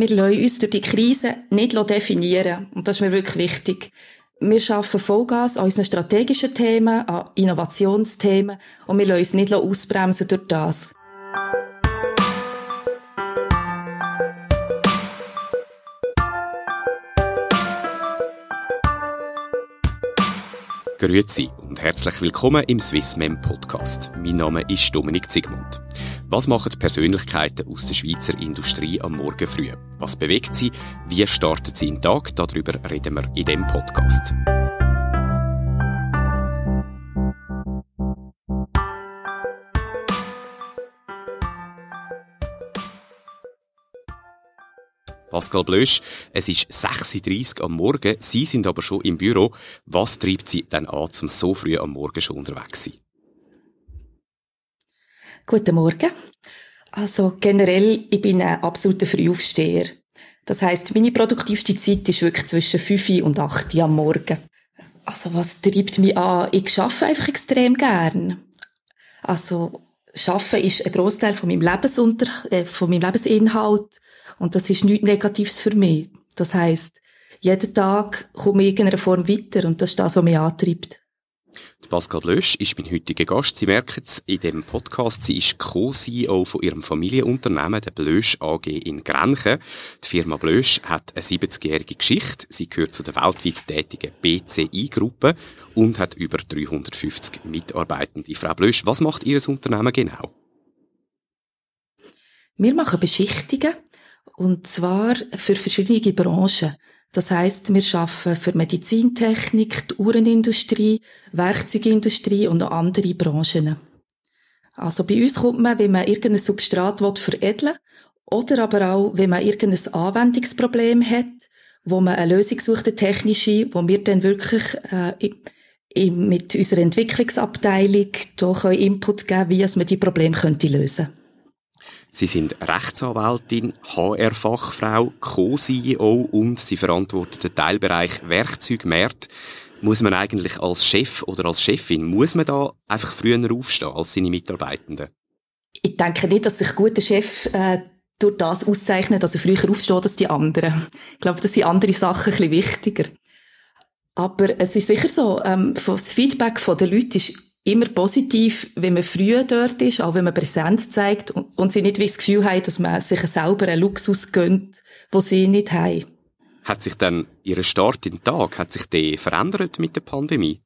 wir lassen uns durch die Krise nicht definieren. Und das ist mir wirklich wichtig. Wir schaffen Vollgas an unseren strategischen Themen, an Innovationsthemen und wir lassen uns nicht ausbremsen durch das. Grüezi und herzlich willkommen im Swissmem Podcast. Mein Name ist Dominik Zigmund. Was machen Persönlichkeiten aus der Schweizer Industrie am Morgen früh? Was bewegt sie? Wie startet sie den Tag? Darüber reden wir in dem Podcast. Pascal Blösch, es ist 6.30 Uhr am Morgen, Sie sind aber schon im Büro. Was treibt Sie denn an, um so früh am Morgen schon unterwegs zu sein? Guten Morgen. Also generell, ich bin ein absoluter Frühaufsteher. Das heißt, meine produktivste Zeit ist wirklich zwischen 5 und 8 Uhr am Morgen. Also was treibt mich an? Ich arbeite einfach extrem gern. Also Schaffen ist ein Großteil von meinem Lebensunter äh, von meinem Lebensinhalt und das ist nichts Negatives für mich. Das heißt, jeden Tag komme ich in irgendeiner Form weiter und das ist das, was mich antreibt. Pascal Blösch ist mein heutiger Gast. Sie merken es in dem Podcast. Sie ist Co-CEO von ihrem Familienunternehmen, der Blösch AG in Grenchen. Die Firma Blösch hat eine 70-jährige Geschichte. Sie gehört zu der weltweit tätigen BCI-Gruppe und hat über 350 Mitarbeitende. Frau Blösch, was macht Ihr Unternehmen genau? Wir machen Beschichtungen und zwar für verschiedene Branchen. Das heißt, wir schaffen für Medizintechnik, die Uhrenindustrie, Werkzeugindustrie und noch andere Branchen. Also bei uns kommt man, wenn man irgendein Substrat veredeln will, oder aber auch, wenn man irgendein Anwendungsproblem hat, wo man eine Lösung sucht, eine technische, wo wir dann wirklich äh, mit unserer Entwicklungsabteilung da Input geben wie man die Probleme könnte lösen Sie sind Rechtsanwältin, HR-Fachfrau, Co-CEO und Sie verantworten den Teilbereich Werkzeugmarkt. Muss man eigentlich als Chef oder als Chefin, muss man da einfach früher aufstehen als seine Mitarbeitenden? Ich denke nicht, dass sich guter Chef äh, durch das auszeichnet, dass er früher aufsteht als die anderen. Ich glaube, das sind andere Sachen ein wichtiger. Aber es ist sicher so, ähm, das Feedback der Leute ist immer positiv, wenn man früh dort ist, auch wenn man Präsenz zeigt und, und sie nicht wie das Gefühl haben, dass man sich selber einen Luxus gönnt, wo sie nicht haben. Hat sich dann Ihr Start in den Tag, hat sich der verändert mit der Pandemie?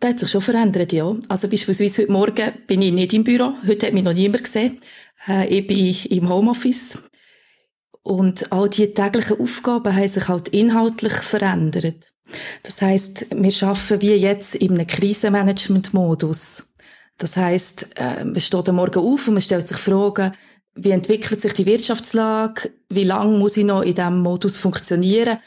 Das hat sich schon verändert, ja. Also beispielsweise heute Morgen bin ich nicht im Büro. Heute hat mich noch niemand gesehen. Äh, ich bin im Homeoffice. Und all die täglichen Aufgaben haben sich halt inhaltlich verändert. Das heißt, wir schaffen wie jetzt in einem Krisenmanagement-Modus. Das heißt, äh, man steht am Morgen auf und man stellt sich Fragen, wie entwickelt sich die Wirtschaftslage, wie lange muss ich noch in diesem Modus funktionieren.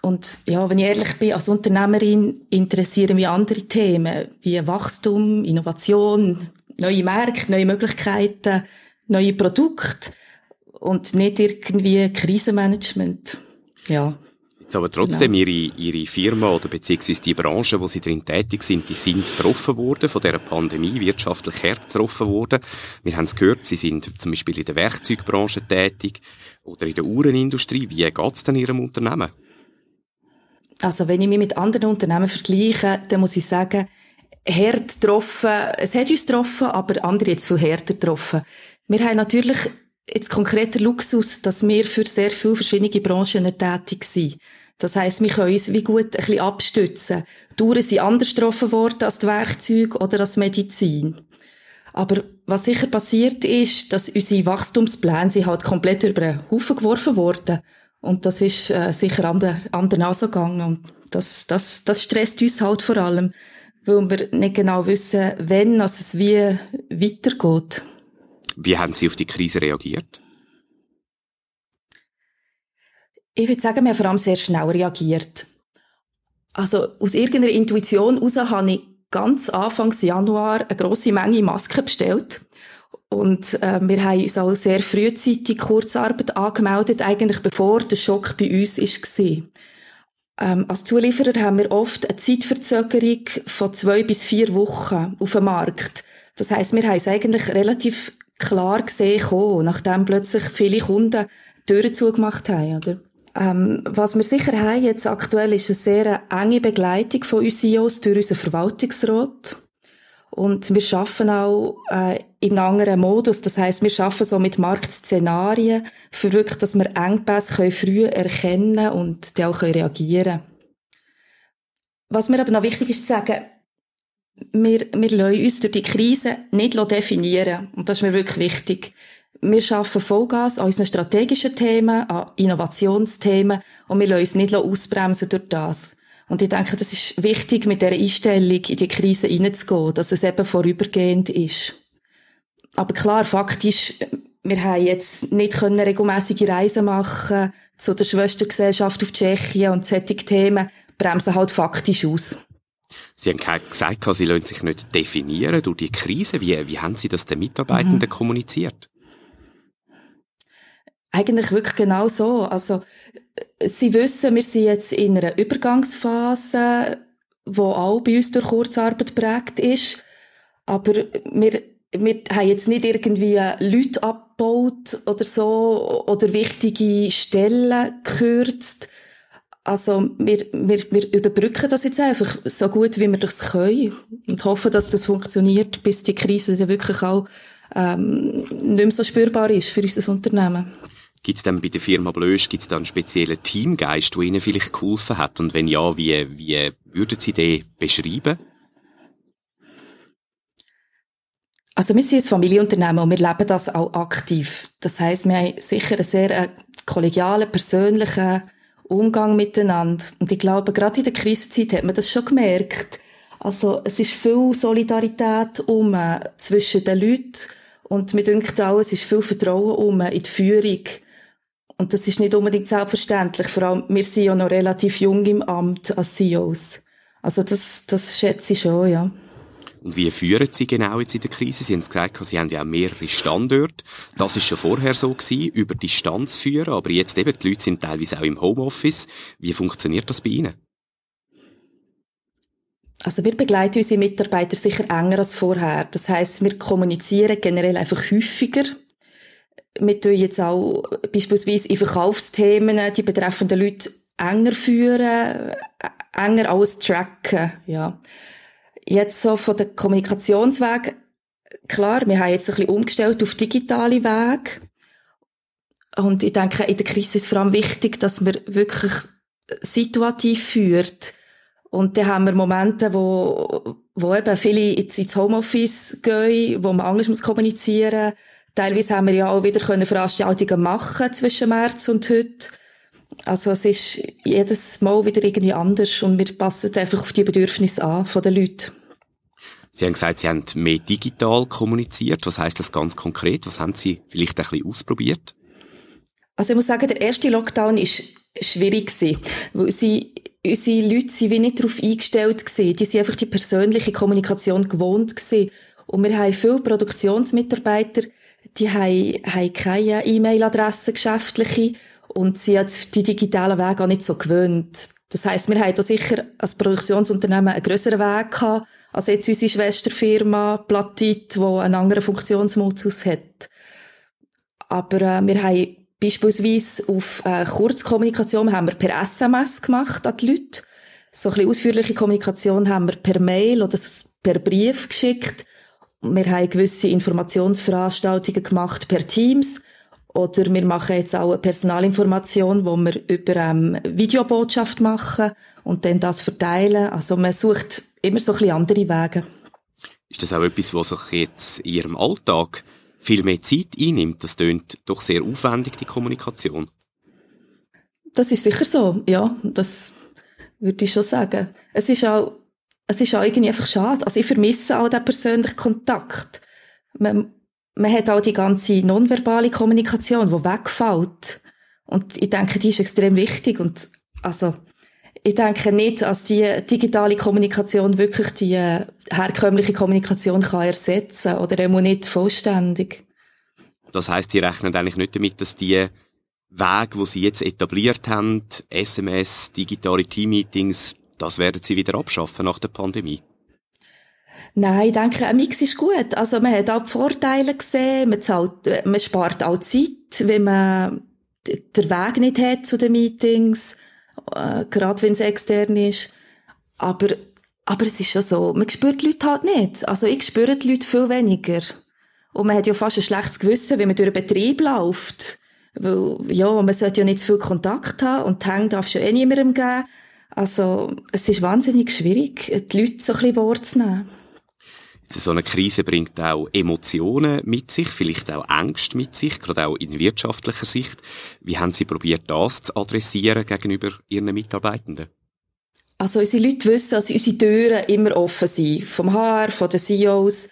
Und ja, wenn ich ehrlich bin, als Unternehmerin interessieren mich andere Themen, wie Wachstum, Innovation, neue Märkte, neue Möglichkeiten, neue Produkte und nicht irgendwie Krisenmanagement. Ja. Jetzt aber trotzdem, genau. ihre, ihre Firma oder beziehungsweise die Branche, wo sie drin tätig sind, die sind getroffen worden von dieser Pandemie, wirtschaftlich hart getroffen worden. Wir haben es gehört, sie sind zum Beispiel in der Werkzeugbranche tätig oder in der Uhrenindustrie. Wie geht es denn ihrem Unternehmen? Also wenn ich mich mit anderen Unternehmen vergleiche, dann muss ich sagen, hart getroffen, es hat uns getroffen, aber andere jetzt viel härter getroffen. Wir haben natürlich jetzt konkreter Luxus, dass wir für sehr viele verschiedene Branchen tätig sind. Das heisst, wir können uns wie gut ein bisschen abstützen. Die Uhren sind anders getroffen worden als die Werkzeuge oder als Medizin. Aber was sicher passiert ist, dass unsere Wachstumspläne sind halt komplett über den Haufen geworfen worden. Und das ist äh, sicher an der, an der Nase gegangen. Und das, das, das stresst uns halt vor allem, weil wir nicht genau wissen, wenn es wie weitergeht. Wie haben Sie auf die Krise reagiert? Ich würde sagen, wir haben vor allem sehr schnell reagiert. Also aus irgendeiner Intuition heraus habe ich ganz Anfang Januar eine grosse Menge Masken bestellt. Und äh, wir haben uns auch sehr frühzeitig Kurzarbeit angemeldet, eigentlich bevor der Schock bei uns war. Ähm, als Zulieferer haben wir oft eine Zeitverzögerung von zwei bis vier Wochen auf dem Markt. Das heißt, wir haben es eigentlich relativ klar gesehen, nachdem plötzlich viele Kunden Türen zugemacht haben, oder? Ähm, was wir sicher haben jetzt aktuell ist eine sehr enge Begleitung von uns CEOs durch unseren Verwaltungsrat. Und wir schaffen auch äh, in einem anderen Modus. Das heißt, wir schaffen so mit Marktszenarien für wirklich, dass wir Engpässe können früh erkennen und dann auch können reagieren Was mir aber noch wichtig ist zu sagen, wir, wir lassen uns durch die Krise nicht definieren. Und das ist mir wirklich wichtig. Wir schaffen Vollgas an unseren strategischen Themen, an Innovationsthemen und wir lassen uns nicht ausbremsen durch das. Und ich denke, das ist wichtig, mit dieser Einstellung in die Krise hineinzugehen, dass es eben vorübergehend ist. Aber klar, faktisch, wir haben jetzt nicht können regelmäßige Reisen machen zu der Schwestergesellschaft auf Tschechien und solche Themen bremsen halt faktisch aus. Sie haben gesagt, Sie lassen sich nicht definieren durch die Krise. Wie, wie haben Sie das den Mitarbeitenden mhm. kommuniziert? Eigentlich wirklich genau so. Also, Sie wissen, wir sind jetzt in einer Übergangsphase, wo auch bei uns durch Kurzarbeit prägt ist. Aber wir, wir haben jetzt nicht irgendwie Leute abgebaut oder so, oder wichtige Stellen gekürzt. Also, wir, wir, wir überbrücken das jetzt einfach so gut, wie wir das können. Und hoffen, dass das funktioniert, bis die Krise dann wirklich auch, ähm, nicht mehr so spürbar ist für unser Unternehmen. Gibt es denn bei der Firma Blösch gibt's da einen speziellen Teamgeist, der Ihnen vielleicht geholfen hat? Und wenn ja, wie, wie würden Sie den beschreiben? Also wir sind ein Familienunternehmen und wir leben das auch aktiv. Das heißt, wir haben sicher einen sehr äh, kollegialen, persönlichen Umgang miteinander. Und ich glaube, gerade in der Krisenzeit hat man das schon gemerkt. Also es ist viel Solidarität um äh, zwischen den Leuten und mir denkt auch, es ist viel Vertrauen um in die Führung. Und das ist nicht unbedingt selbstverständlich. Vor allem, wir sind ja noch relativ jung im Amt als CEOs. Also das, das schätze ich schon, ja. Und wie führen Sie genau jetzt in der Krise? Sie haben es gesagt, Sie haben ja auch mehrere Standorte. Das ist schon vorher so gewesen, über Distanz führen, aber jetzt eben, die Leute sind teilweise auch im Homeoffice. Wie funktioniert das bei Ihnen? Also wir begleiten unsere Mitarbeiter sicher enger als vorher. Das heißt, wir kommunizieren generell einfach häufiger wir tun jetzt auch beispielsweise in Verkaufsthemen die betreffenden Leute enger führen, enger alles tracken, ja. Jetzt so von der Kommunikationsweg, klar, wir haben jetzt ein bisschen umgestellt auf digitale Wege. Und ich denke, in der Krise ist es vor allem wichtig, dass man wirklich situativ führt. Und dann haben wir Momente, wo, wo eben viele ins Homeoffice gehen, wo man anders muss kommunizieren Teilweise haben wir ja auch wieder Veranstaltungen machen zwischen März und heute. Also es ist jedes Mal wieder irgendwie anders und wir passen einfach auf die Bedürfnisse an von den Leuten. Sie haben gesagt, Sie haben mehr digital kommuniziert. Was heißt das ganz konkret? Was haben Sie vielleicht ein bisschen ausprobiert? Also ich muss sagen, der erste Lockdown ist schwierig gewesen, weil sie, unsere Leute sind wie nicht darauf eingestellt gewesen. Die sind einfach die persönliche Kommunikation gewohnt gewesen. Und wir haben viele Produktionsmitarbeiter, die haben, haben keine E-Mail-Adresse geschäftliche und sie hat die digitalen Wege auch nicht so gewöhnt. Das heißt, wir haben da sicher als Produktionsunternehmen einen grösseren Weg gehabt, als jetzt unsere Schwesterfirma Platit, die einen anderen Funktionsmodus hat. Aber äh, wir haben beispielsweise auf äh, Kurzkommunikation haben wir per SMS gemacht an die Leute. So ein bisschen ausführliche Kommunikation haben wir per Mail oder per Brief geschickt. Wir haben gewisse Informationsveranstaltungen gemacht per Teams. Oder wir machen jetzt auch eine Personalinformation, wo wir über ähm, Videobotschaft machen und dann das verteilen. Also man sucht immer so ein bisschen andere Wege. Ist das auch etwas, was sich jetzt in Ihrem Alltag viel mehr Zeit einnimmt? Das tönt doch sehr aufwendig, die Kommunikation. Das ist sicher so, ja. Das würde ich schon sagen. Es ist auch es ist auch irgendwie einfach schade. Also ich vermisse auch den persönlichen Kontakt. Man, man hat auch die ganze nonverbale Kommunikation, die wegfällt. Und ich denke, die ist extrem wichtig. Und also, ich denke nicht, dass die digitale Kommunikation wirklich die äh, herkömmliche Kommunikation kann ersetzen oder er nicht vollständig. Das heißt, Sie rechnen eigentlich nicht damit, dass die Wege, wo Sie jetzt etabliert haben, SMS, digitale Teammeetings, das werden Sie wieder abschaffen nach der Pandemie? Nein, ich denke, ein Mix ist gut. Also man hat auch die Vorteile gesehen, man, zahlt, man spart auch Zeit, wenn man der Weg nicht hat zu den Meetings, äh, gerade wenn es extern ist. Aber, aber es ist schon so, man spürt die Leute halt nicht. Also ich spüre die Leute viel weniger. Und man hat ja fast ein schlechtes Gewissen, wenn man durch einen Betrieb läuft. Weil, ja, man sollte ja nicht zu viel Kontakt haben und die Hänge darf schon eh niemandem geben. Also, es ist wahnsinnig schwierig, die Leute so ein bisschen wahrzunehmen. So eine Krise bringt auch Emotionen mit sich, vielleicht auch Ängste mit sich, gerade auch in wirtschaftlicher Sicht. Wie haben Sie probiert, das zu adressieren gegenüber Ihren Mitarbeitenden? Also unsere Leute wissen, dass unsere Türen immer offen sind. Vom HR, von den CEOs.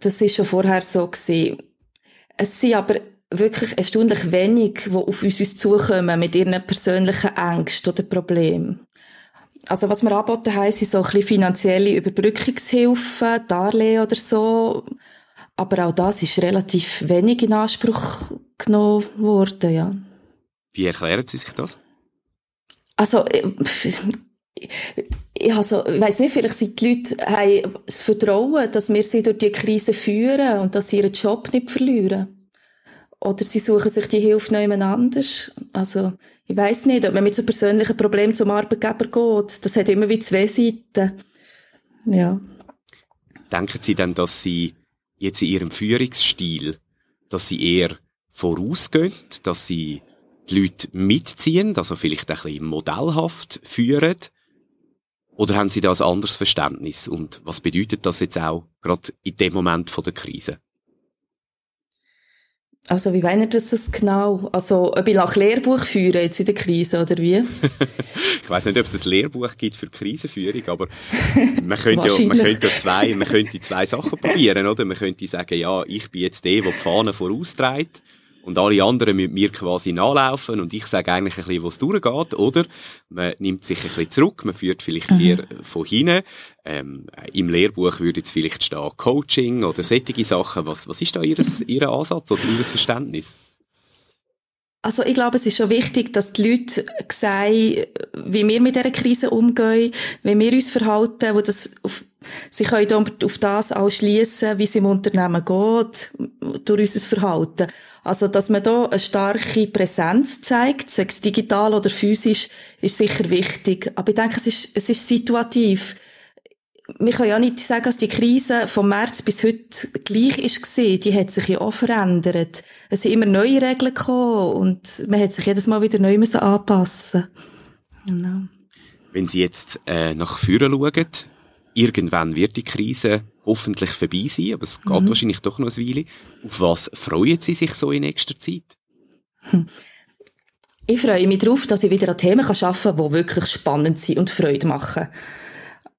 Das ist schon vorher so gewesen. Es sind aber wirklich erstaunlich wenig, die auf uns zukommen mit ihren persönlichen Ängsten oder Problemen. Also was wir anbieten haben, sind so ein bisschen finanzielle Überbrückungshilfen, Darlehen oder so. Aber auch das ist relativ wenig in Anspruch genommen worden, ja. Wie erklären Sie sich das? Also, äh, ich, also, ich weiss nicht, vielleicht sind die Leute haben das Vertrauen, dass wir sie durch die Krise führen und dass sie ihren Job nicht verlieren. Oder sie suchen sich die Hilfe jemand anders. Also, ich weiß nicht, ob man mit so persönlichen Problemen zum Arbeitgeber geht. Das hat immer wie zwei Seiten. Ja. Denken Sie denn, dass Sie jetzt in Ihrem Führungsstil, dass Sie eher vorausgehen, dass Sie die Leute mitziehen, also vielleicht ein bisschen modellhaft führen? Oder haben Sie da ein anderes Verständnis? Und was bedeutet das jetzt auch gerade in dem Moment von der Krise? Also wie meint ihr das genau? Also ob ich nach Lehrbuch führe jetzt in der Krise oder wie? ich weiß nicht, ob es ein Lehrbuch gibt für Krisenführung, aber man könnte ja, man könnte ja zwei, man könnte zwei Sachen probieren, oder? Man könnte sagen, ja, ich bin jetzt der, der die Fahne voraustreibt und alle anderen mit mir quasi nachlaufen und ich sage eigentlich ein bisschen, wo es durchgeht, oder? Man nimmt sich ein bisschen zurück, man führt vielleicht mhm. eher von hinten. Ähm, Im Lehrbuch würde jetzt vielleicht stehen Coaching oder solche Sachen. Was, was ist da Ihres, Ihr Ansatz oder Ihr Verständnis? Also ich glaube, es ist schon wichtig, dass die Leute sehen, wie wir mit dieser Krise umgehen, wie wir uns verhalten, wo das auf, sie können auf das auch schliessen, wie es im Unternehmen geht, durch unser Verhalten. Also, dass man da eine starke Präsenz zeigt, sei es digital oder physisch, ist sicher wichtig. Aber ich denke, es ist, es ist situativ wir können ja nicht sagen, dass die Krise vom März bis heute gleich ist gewesen. Die hat sich ja auch verändert. Es sind immer neue Regeln gekommen und man hat sich jedes Mal wieder neu müssen anpassen. Genau. Wenn Sie jetzt äh, nach vorne schauen, irgendwann wird die Krise hoffentlich vorbei sein, aber es geht mhm. wahrscheinlich doch noch eine Weile. Auf was freuen Sie sich so in nächster Zeit? Hm. Ich freue mich darauf, dass ich wieder an Themen arbeiten kann, die wirklich spannend sind und Freude machen.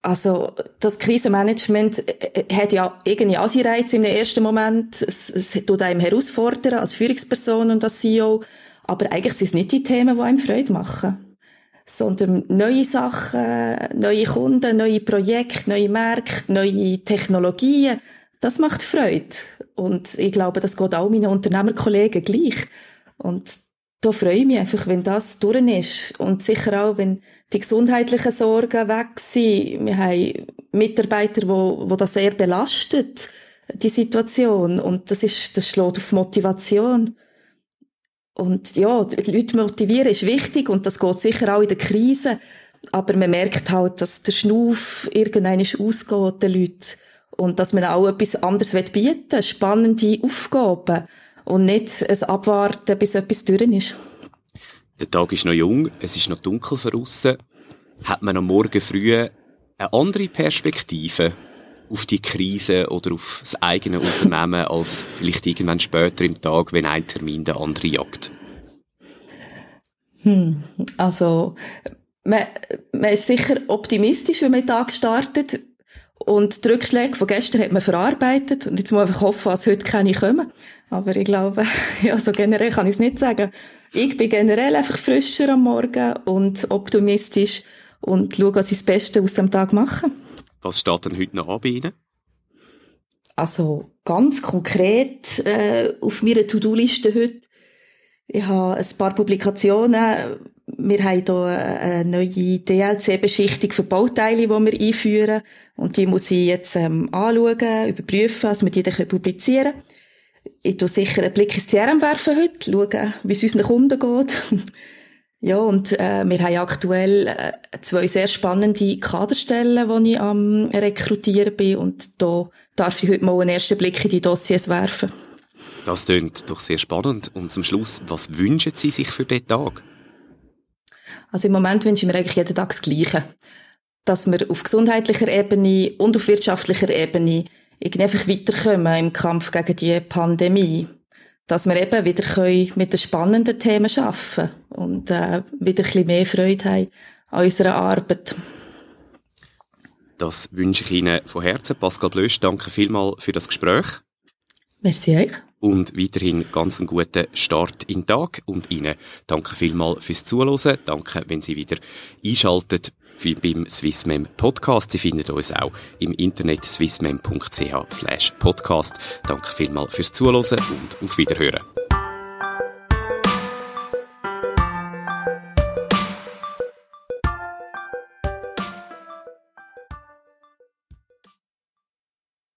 Also das Krisenmanagement äh, äh, hat ja irgendwie Anreiz im ersten Moment. Es, es tut einem herausfordern als Führungsperson und als CEO. Aber eigentlich sind es nicht die Themen, die einem Freude machen. Sondern neue Sachen, neue Kunden, neue Projekte, neue Märkte, neue Technologien. Das macht Freude. Und ich glaube, das geht auch meinen Unternehmerkollegen gleich. Und da freue ich mich einfach, wenn das durch ist. Und sicher auch, wenn die gesundheitlichen Sorgen weg sind. Wir haben Mitarbeiter, wo, wo das sehr belastet, die Situation. Und das ist, das schlägt auf Motivation. Und ja, die Leute motivieren ist wichtig und das geht sicher auch in der Krise. Aber man merkt halt, dass der Schnuff irgendwann ausgeht, den Leuten. Und dass man auch etwas anderes bieten will, spannende Aufgaben und nicht ein Abwarten, bis etwas durch ist. Der Tag ist noch jung, es ist noch dunkel draussen. Hat man am Morgen früh eine andere Perspektive auf die Krise oder auf das eigene Unternehmen als vielleicht irgendwann später im Tag, wenn ein Termin der andere jagt? Hm, also, man, man ist sicher optimistisch, wenn man den Tag startet. Und die Rückschläge von gestern hat man verarbeitet. Und jetzt muss einfach hoffen, dass heute keine kommen. Aber ich glaube, ja, so generell kann ich es nicht sagen. Ich bin generell einfach frischer am Morgen und optimistisch und schaue, was ich das Beste aus dem Tag mache. Was steht denn heute noch an bei Ihnen? Also ganz konkret äh, auf meiner To-Do-Liste heute. Ich habe ein paar Publikationen. Wir haben hier eine neue DLC-Beschichtung für Bauteile, die wir einführen. Und die muss ich jetzt ähm, anschauen, überprüfen, dass wir die dann publizieren können. Ich tue sicher einen Blick ins CRM werfen heute, schauen, wie es unseren Kunden geht. ja, und äh, wir haben aktuell äh, zwei sehr spannende Kaderstellen, die ich am Rekrutieren bin. Und da darf ich heute mal einen ersten Blick in die Dossiers werfen. Das klingt doch sehr spannend. Und zum Schluss, was wünschen Sie sich für diesen Tag? Also im Moment wünsche ich mir eigentlich jeden Tag das Gleiche. Dass wir auf gesundheitlicher Ebene und auf wirtschaftlicher Ebene irgendwie einfach weiterkommen im Kampf gegen die Pandemie. Dass wir eben wieder können mit den spannenden Themen arbeiten und äh, wieder ein bisschen mehr Freude haben an unserer Arbeit. Das wünsche ich Ihnen von Herzen. Pascal Blösch, danke vielmals für das Gespräch. Merci euch. Und weiterhin ganz einen guten Start in den Tag. Und Ihnen danke vielmals fürs Zuhören. Danke, wenn Sie wieder einschalten beim Swissmem Podcast. Sie finden uns auch im Internet swissmem.ch slash podcast. Danke vielmals fürs Zuhören und auf Wiederhören.